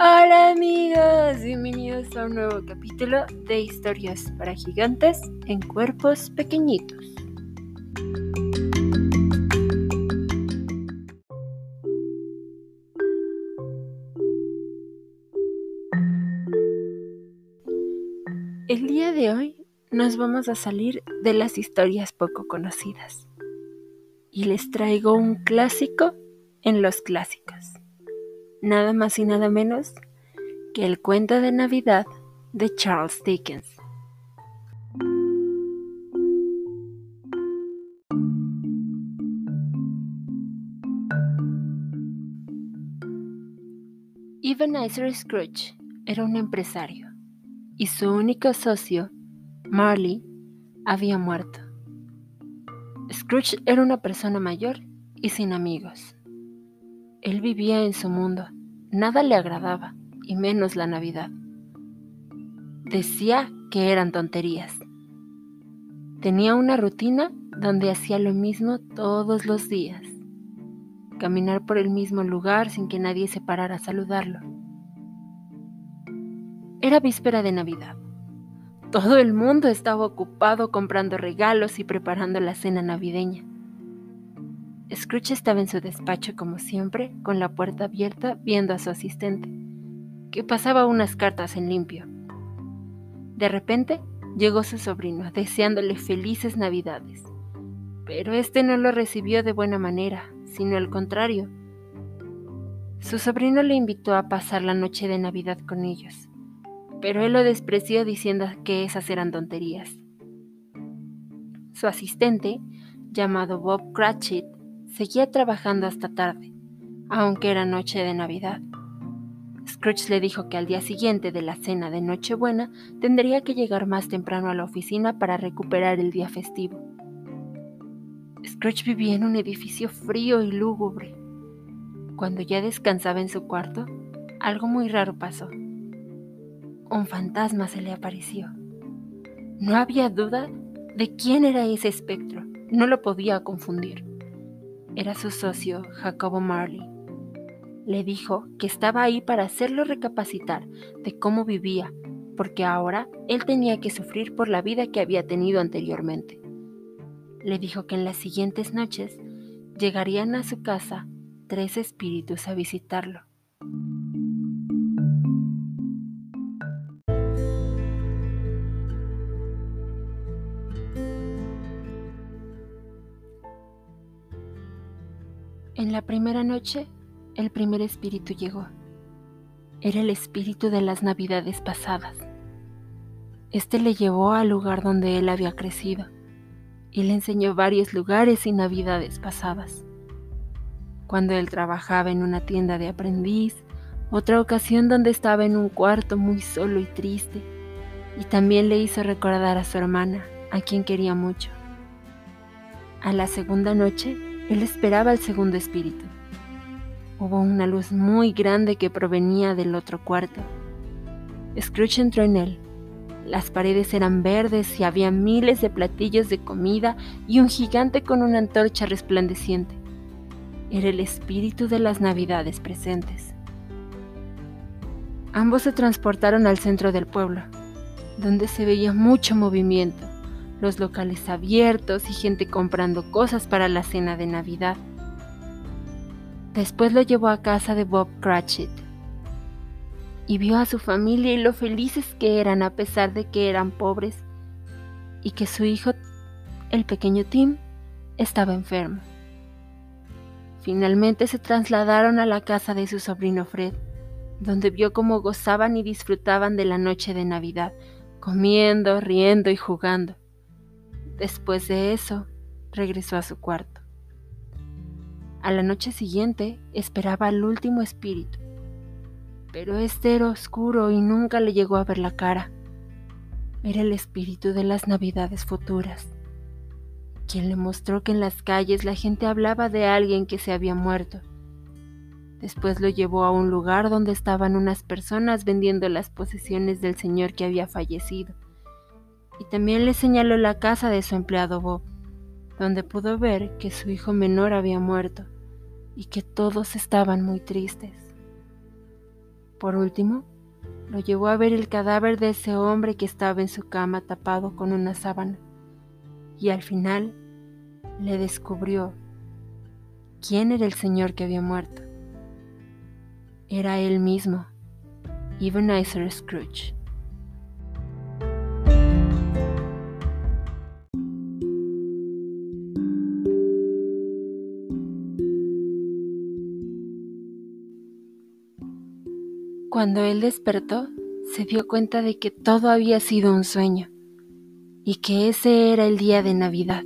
Hola amigos, bienvenidos a un nuevo capítulo de historias para gigantes en cuerpos pequeñitos. El día de hoy nos vamos a salir de las historias poco conocidas y les traigo un clásico en los clásicos nada más y nada menos que el cuento de Navidad de Charles Dickens. Ebenezer Scrooge era un empresario y su único socio, Marley, había muerto. Scrooge era una persona mayor y sin amigos. Él vivía en su mundo, nada le agradaba, y menos la Navidad. Decía que eran tonterías. Tenía una rutina donde hacía lo mismo todos los días. Caminar por el mismo lugar sin que nadie se parara a saludarlo. Era víspera de Navidad. Todo el mundo estaba ocupado comprando regalos y preparando la cena navideña. Scrooge estaba en su despacho como siempre, con la puerta abierta, viendo a su asistente, que pasaba unas cartas en limpio. De repente llegó su sobrino, deseándole felices navidades. Pero este no lo recibió de buena manera, sino al contrario. Su sobrino le invitó a pasar la noche de Navidad con ellos, pero él lo despreció diciendo que esas eran tonterías. Su asistente, llamado Bob Cratchit, Seguía trabajando hasta tarde, aunque era noche de Navidad. Scrooge le dijo que al día siguiente de la cena de Nochebuena tendría que llegar más temprano a la oficina para recuperar el día festivo. Scrooge vivía en un edificio frío y lúgubre. Cuando ya descansaba en su cuarto, algo muy raro pasó. Un fantasma se le apareció. No había duda de quién era ese espectro, no lo podía confundir era su socio, Jacobo Marley. Le dijo que estaba ahí para hacerlo recapacitar de cómo vivía, porque ahora él tenía que sufrir por la vida que había tenido anteriormente. Le dijo que en las siguientes noches llegarían a su casa tres espíritus a visitarlo. En la primera noche, el primer espíritu llegó. Era el espíritu de las navidades pasadas. Este le llevó al lugar donde él había crecido y le enseñó varios lugares y navidades pasadas. Cuando él trabajaba en una tienda de aprendiz, otra ocasión donde estaba en un cuarto muy solo y triste, y también le hizo recordar a su hermana, a quien quería mucho. A la segunda noche, él esperaba el segundo espíritu. Hubo una luz muy grande que provenía del otro cuarto. Scrooge entró en él. Las paredes eran verdes y había miles de platillos de comida y un gigante con una antorcha resplandeciente. Era el espíritu de las navidades presentes. Ambos se transportaron al centro del pueblo, donde se veía mucho movimiento los locales abiertos y gente comprando cosas para la cena de Navidad. Después lo llevó a casa de Bob Cratchit y vio a su familia y lo felices que eran a pesar de que eran pobres y que su hijo, el pequeño Tim, estaba enfermo. Finalmente se trasladaron a la casa de su sobrino Fred, donde vio cómo gozaban y disfrutaban de la noche de Navidad, comiendo, riendo y jugando. Después de eso, regresó a su cuarto. A la noche siguiente esperaba al último espíritu, pero este era oscuro y nunca le llegó a ver la cara. Era el espíritu de las navidades futuras, quien le mostró que en las calles la gente hablaba de alguien que se había muerto. Después lo llevó a un lugar donde estaban unas personas vendiendo las posesiones del señor que había fallecido y también le señaló la casa de su empleado Bob, donde pudo ver que su hijo menor había muerto y que todos estaban muy tristes. Por último, lo llevó a ver el cadáver de ese hombre que estaba en su cama tapado con una sábana. Y al final le descubrió quién era el señor que había muerto. Era él mismo, Ebenezer Scrooge. Cuando él despertó, se dio cuenta de que todo había sido un sueño y que ese era el día de Navidad.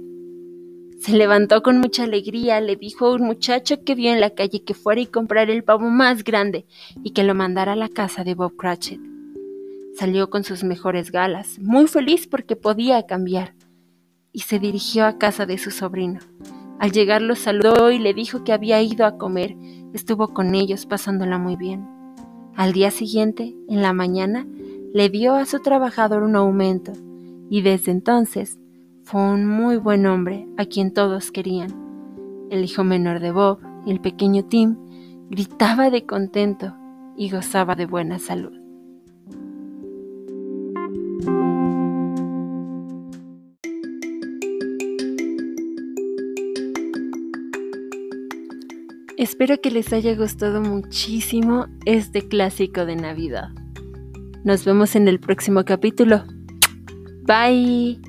Se levantó con mucha alegría, le dijo a un muchacho que vio en la calle que fuera y comprara el pavo más grande y que lo mandara a la casa de Bob Cratchit. Salió con sus mejores galas, muy feliz porque podía cambiar, y se dirigió a casa de su sobrino. Al llegar lo saludó y le dijo que había ido a comer, estuvo con ellos pasándola muy bien. Al día siguiente, en la mañana, le dio a su trabajador un aumento y desde entonces fue un muy buen hombre a quien todos querían. El hijo menor de Bob, el pequeño Tim, gritaba de contento y gozaba de buena salud. Espero que les haya gustado muchísimo este clásico de Navidad. Nos vemos en el próximo capítulo. Bye.